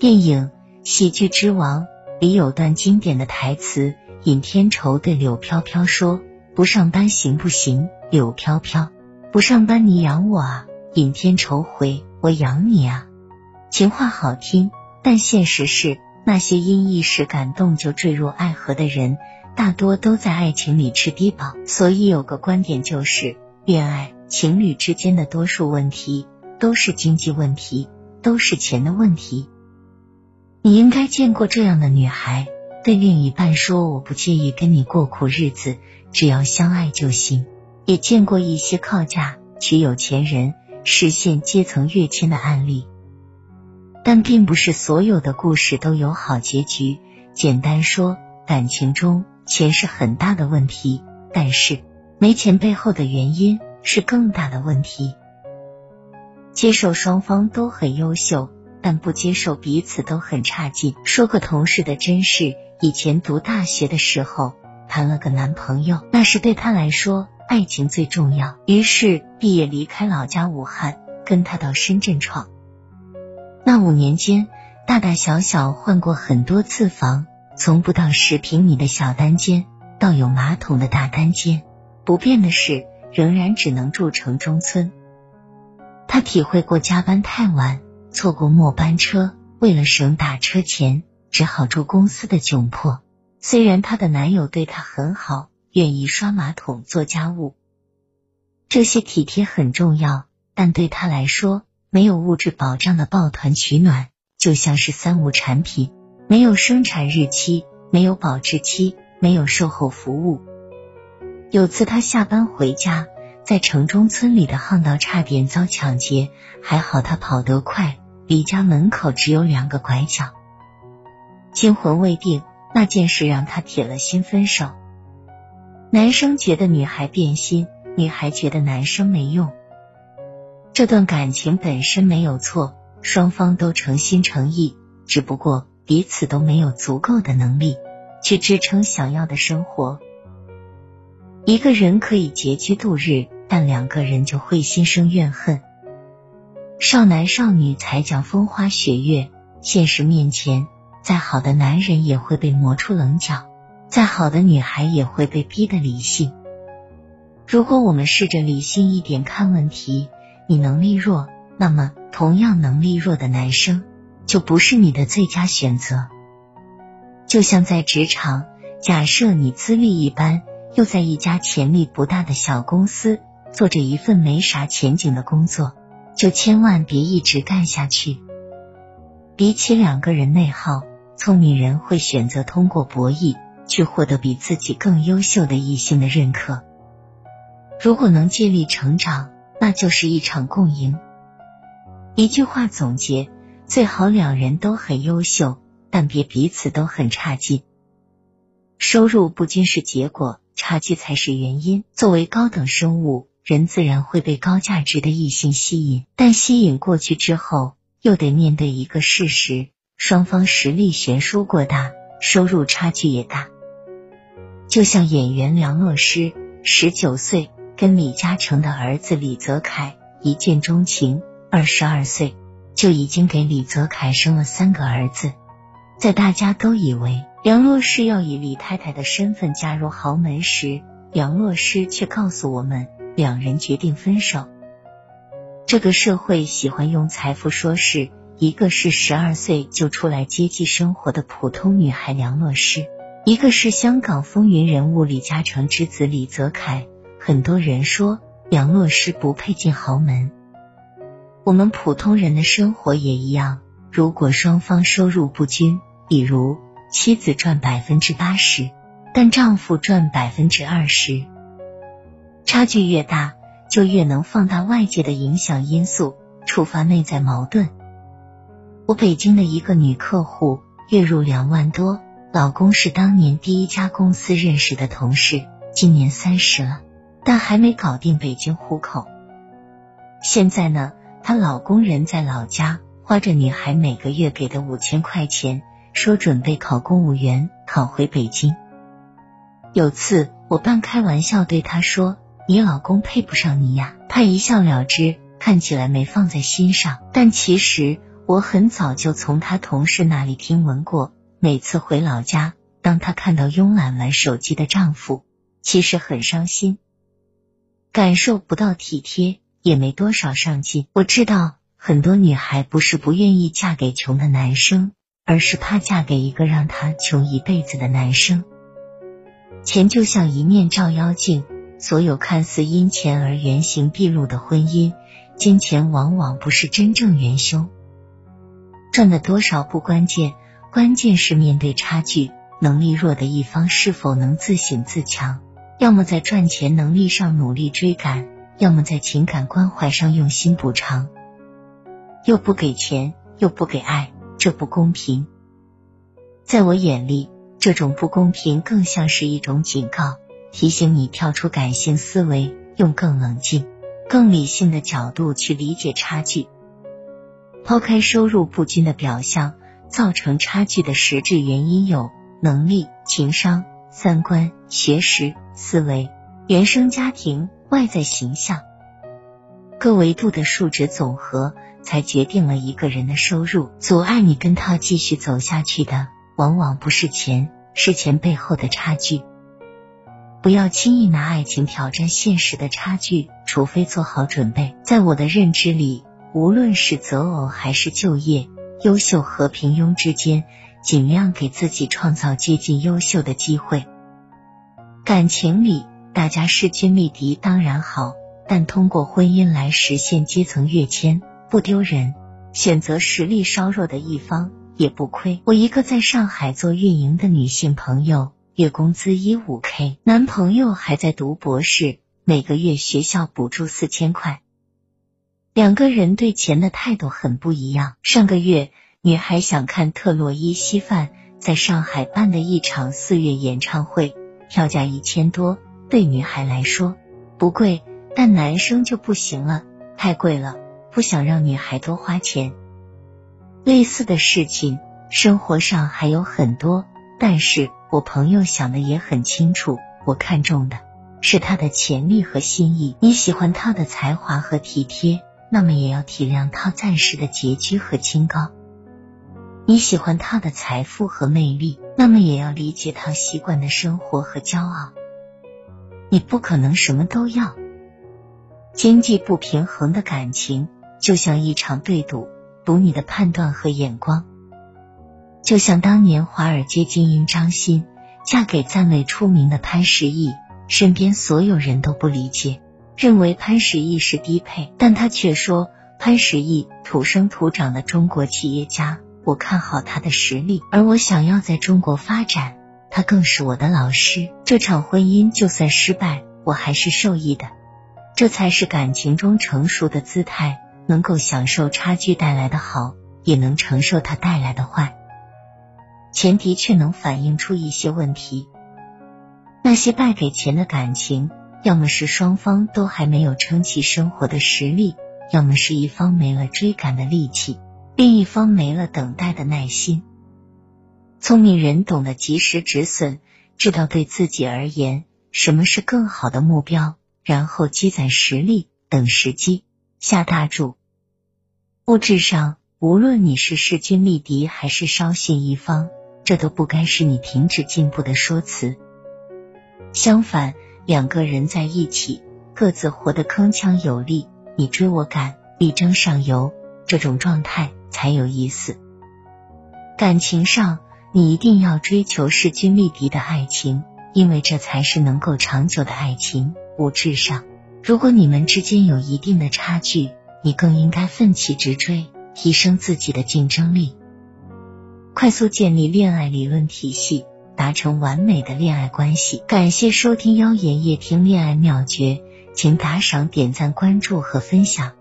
电影《喜剧之王》里有段经典的台词：尹天仇对柳飘飘说：“不上班行不行？”柳飘飘：“不上班你养我啊。”尹天仇回：“我养你啊。”情话好听，但现实是，那些因一时感动就坠入爱河的人，大多都在爱情里吃低保。所以有个观点就是，恋爱情侣之间的多数问题都是经济问题，都是钱的问题。你应该见过这样的女孩，对另一半说：“我不介意跟你过苦日子，只要相爱就行。”也见过一些靠嫁娶有钱人。实现阶层跃迁的案例，但并不是所有的故事都有好结局。简单说，感情中钱是很大的问题，但是没钱背后的原因是更大的问题。接受双方都很优秀，但不接受彼此都很差劲。说个同事的真事：以前读大学的时候，谈了个男朋友，那是对他来说。爱情最重要，于是毕业离开老家武汉，跟他到深圳闯。那五年间，大大小小换过很多次房，从不到十平米的小单间，到有马桶的大单间。不变的是，仍然只能住城中村。他体会过加班太晚，错过末班车，为了省打车钱，只好住公司的窘迫。虽然她的男友对她很好。愿意刷马桶、做家务，这些体贴很重要，但对她来说，没有物质保障的抱团取暖就像是三无产品，没有生产日期，没有保质期，没有售后服务。有次她下班回家，在城中村里的巷道差点遭抢劫，还好她跑得快，离家门口只有两个拐角。惊魂未定，那件事让他铁了心分手。男生觉得女孩变心，女孩觉得男生没用。这段感情本身没有错，双方都诚心诚意，只不过彼此都没有足够的能力去支撑想要的生活。一个人可以拮据度日，但两个人就会心生怨恨。少男少女才讲风花雪月，现实面前，再好的男人也会被磨出棱角。再好的女孩也会被逼得理性。如果我们试着理性一点看问题，你能力弱，那么同样能力弱的男生就不是你的最佳选择。就像在职场，假设你资历一般，又在一家潜力不大的小公司做着一份没啥前景的工作，就千万别一直干下去。比起两个人内耗，聪明人会选择通过博弈。去获得比自己更优秀的异性的认可。如果能借力成长，那就是一场共赢。一句话总结：最好两人都很优秀，但别彼此都很差劲。收入不均是结果，差距才是原因。作为高等生物，人自然会被高价值的异性吸引，但吸引过去之后，又得面对一个事实：双方实力悬殊过大，收入差距也大。就像演员梁洛施，十九岁跟李嘉诚的儿子李泽楷一见钟情，二十二岁就已经给李泽楷生了三个儿子。在大家都以为梁洛施要以李太太的身份嫁入豪门时，梁洛施却告诉我们，两人决定分手。这个社会喜欢用财富说事，一个是十二岁就出来接济生活的普通女孩梁洛施。一个是香港风云人物李嘉诚之子李泽楷，很多人说杨洛施不配进豪门。我们普通人的生活也一样，如果双方收入不均，比如妻子赚百分之八十，但丈夫赚百分之二十，差距越大，就越能放大外界的影响因素，触发内在矛盾。我北京的一个女客户，月入两万多。老公是当年第一家公司认识的同事，今年三十了，但还没搞定北京户口。现在呢，她老公人在老家，花着女孩每个月给的五千块钱，说准备考公务员，考回北京。有次我半开玩笑对她说：“你老公配不上你呀。”他一笑了之，看起来没放在心上，但其实。我很早就从他同事那里听闻过，每次回老家，当他看到慵懒玩手机的丈夫，其实很伤心，感受不到体贴，也没多少上进。我知道很多女孩不是不愿意嫁给穷的男生，而是怕嫁给一个让她穷一辈子的男生。钱就像一面照妖镜，所有看似因钱而原形毕露的婚姻，金钱往往不是真正元凶。赚的多少不关键，关键是面对差距，能力弱的一方是否能自省自强。要么在赚钱能力上努力追赶，要么在情感关怀上用心补偿。又不给钱，又不给爱，这不公平。在我眼里。这种不公平更像是一种警告，提醒你跳出感性思维，用更冷静、更理性的角度去理解差距。抛开收入不均的表象，造成差距的实质原因有能力、情商、三观、学识、思维、原生家庭、外在形象各维度的数值总和，才决定了一个人的收入。阻碍你跟他继续走下去的。往往不是钱，是钱背后的差距。不要轻易拿爱情挑战现实的差距，除非做好准备。在我的认知里，无论是择偶还是就业，优秀和平庸之间，尽量给自己创造接近优秀的机会。感情里，大家势均力敌当然好，但通过婚姻来实现阶层跃迁不丢人。选择实力稍弱的一方。也不亏。我一个在上海做运营的女性朋友，月工资一五 K，男朋友还在读博士，每个月学校补助四千块。两个人对钱的态度很不一样。上个月，女孩想看特洛伊稀饭在上海办的一场四月演唱会，票价一千多，对女孩来说不贵，但男生就不行了，太贵了，不想让女孩多花钱。类似的事情，生活上还有很多，但是我朋友想的也很清楚，我看中的是他的潜力和心意。你喜欢他的才华和体贴，那么也要体谅他暂时的拮据和清高；你喜欢他的财富和魅力，那么也要理解他习惯的生活和骄傲。你不可能什么都要，经济不平衡的感情就像一场对赌。赌你的判断和眼光，就像当年华尔街精英张欣嫁给赞美出名的潘石屹，身边所有人都不理解，认为潘石屹是低配，但他却说潘石屹土生土长的中国企业家，我看好他的实力，而我想要在中国发展，他更是我的老师。这场婚姻就算失败，我还是受益的，这才是感情中成熟的姿态。能够享受差距带来的好，也能承受它带来的坏。钱的确能反映出一些问题。那些败给钱的感情，要么是双方都还没有撑起生活的实力，要么是一方没了追赶的力气，另一方没了等待的耐心。聪明人懂得及时止损，知道对自己而言什么是更好的目标，然后积攒实力，等时机下大注。物质上，无论你是势均力敌还是稍逊一方，这都不该是你停止进步的说辞。相反，两个人在一起，各自活得铿锵有力，你追我赶，力争上游，这种状态才有意思。感情上，你一定要追求势均力敌的爱情，因为这才是能够长久的爱情。物质上，如果你们之间有一定的差距，你更应该奋起直追，提升自己的竞争力，快速建立恋爱理论体系，达成完美的恋爱关系。感谢收听妖言夜听恋爱妙诀，请打赏、点赞、关注和分享。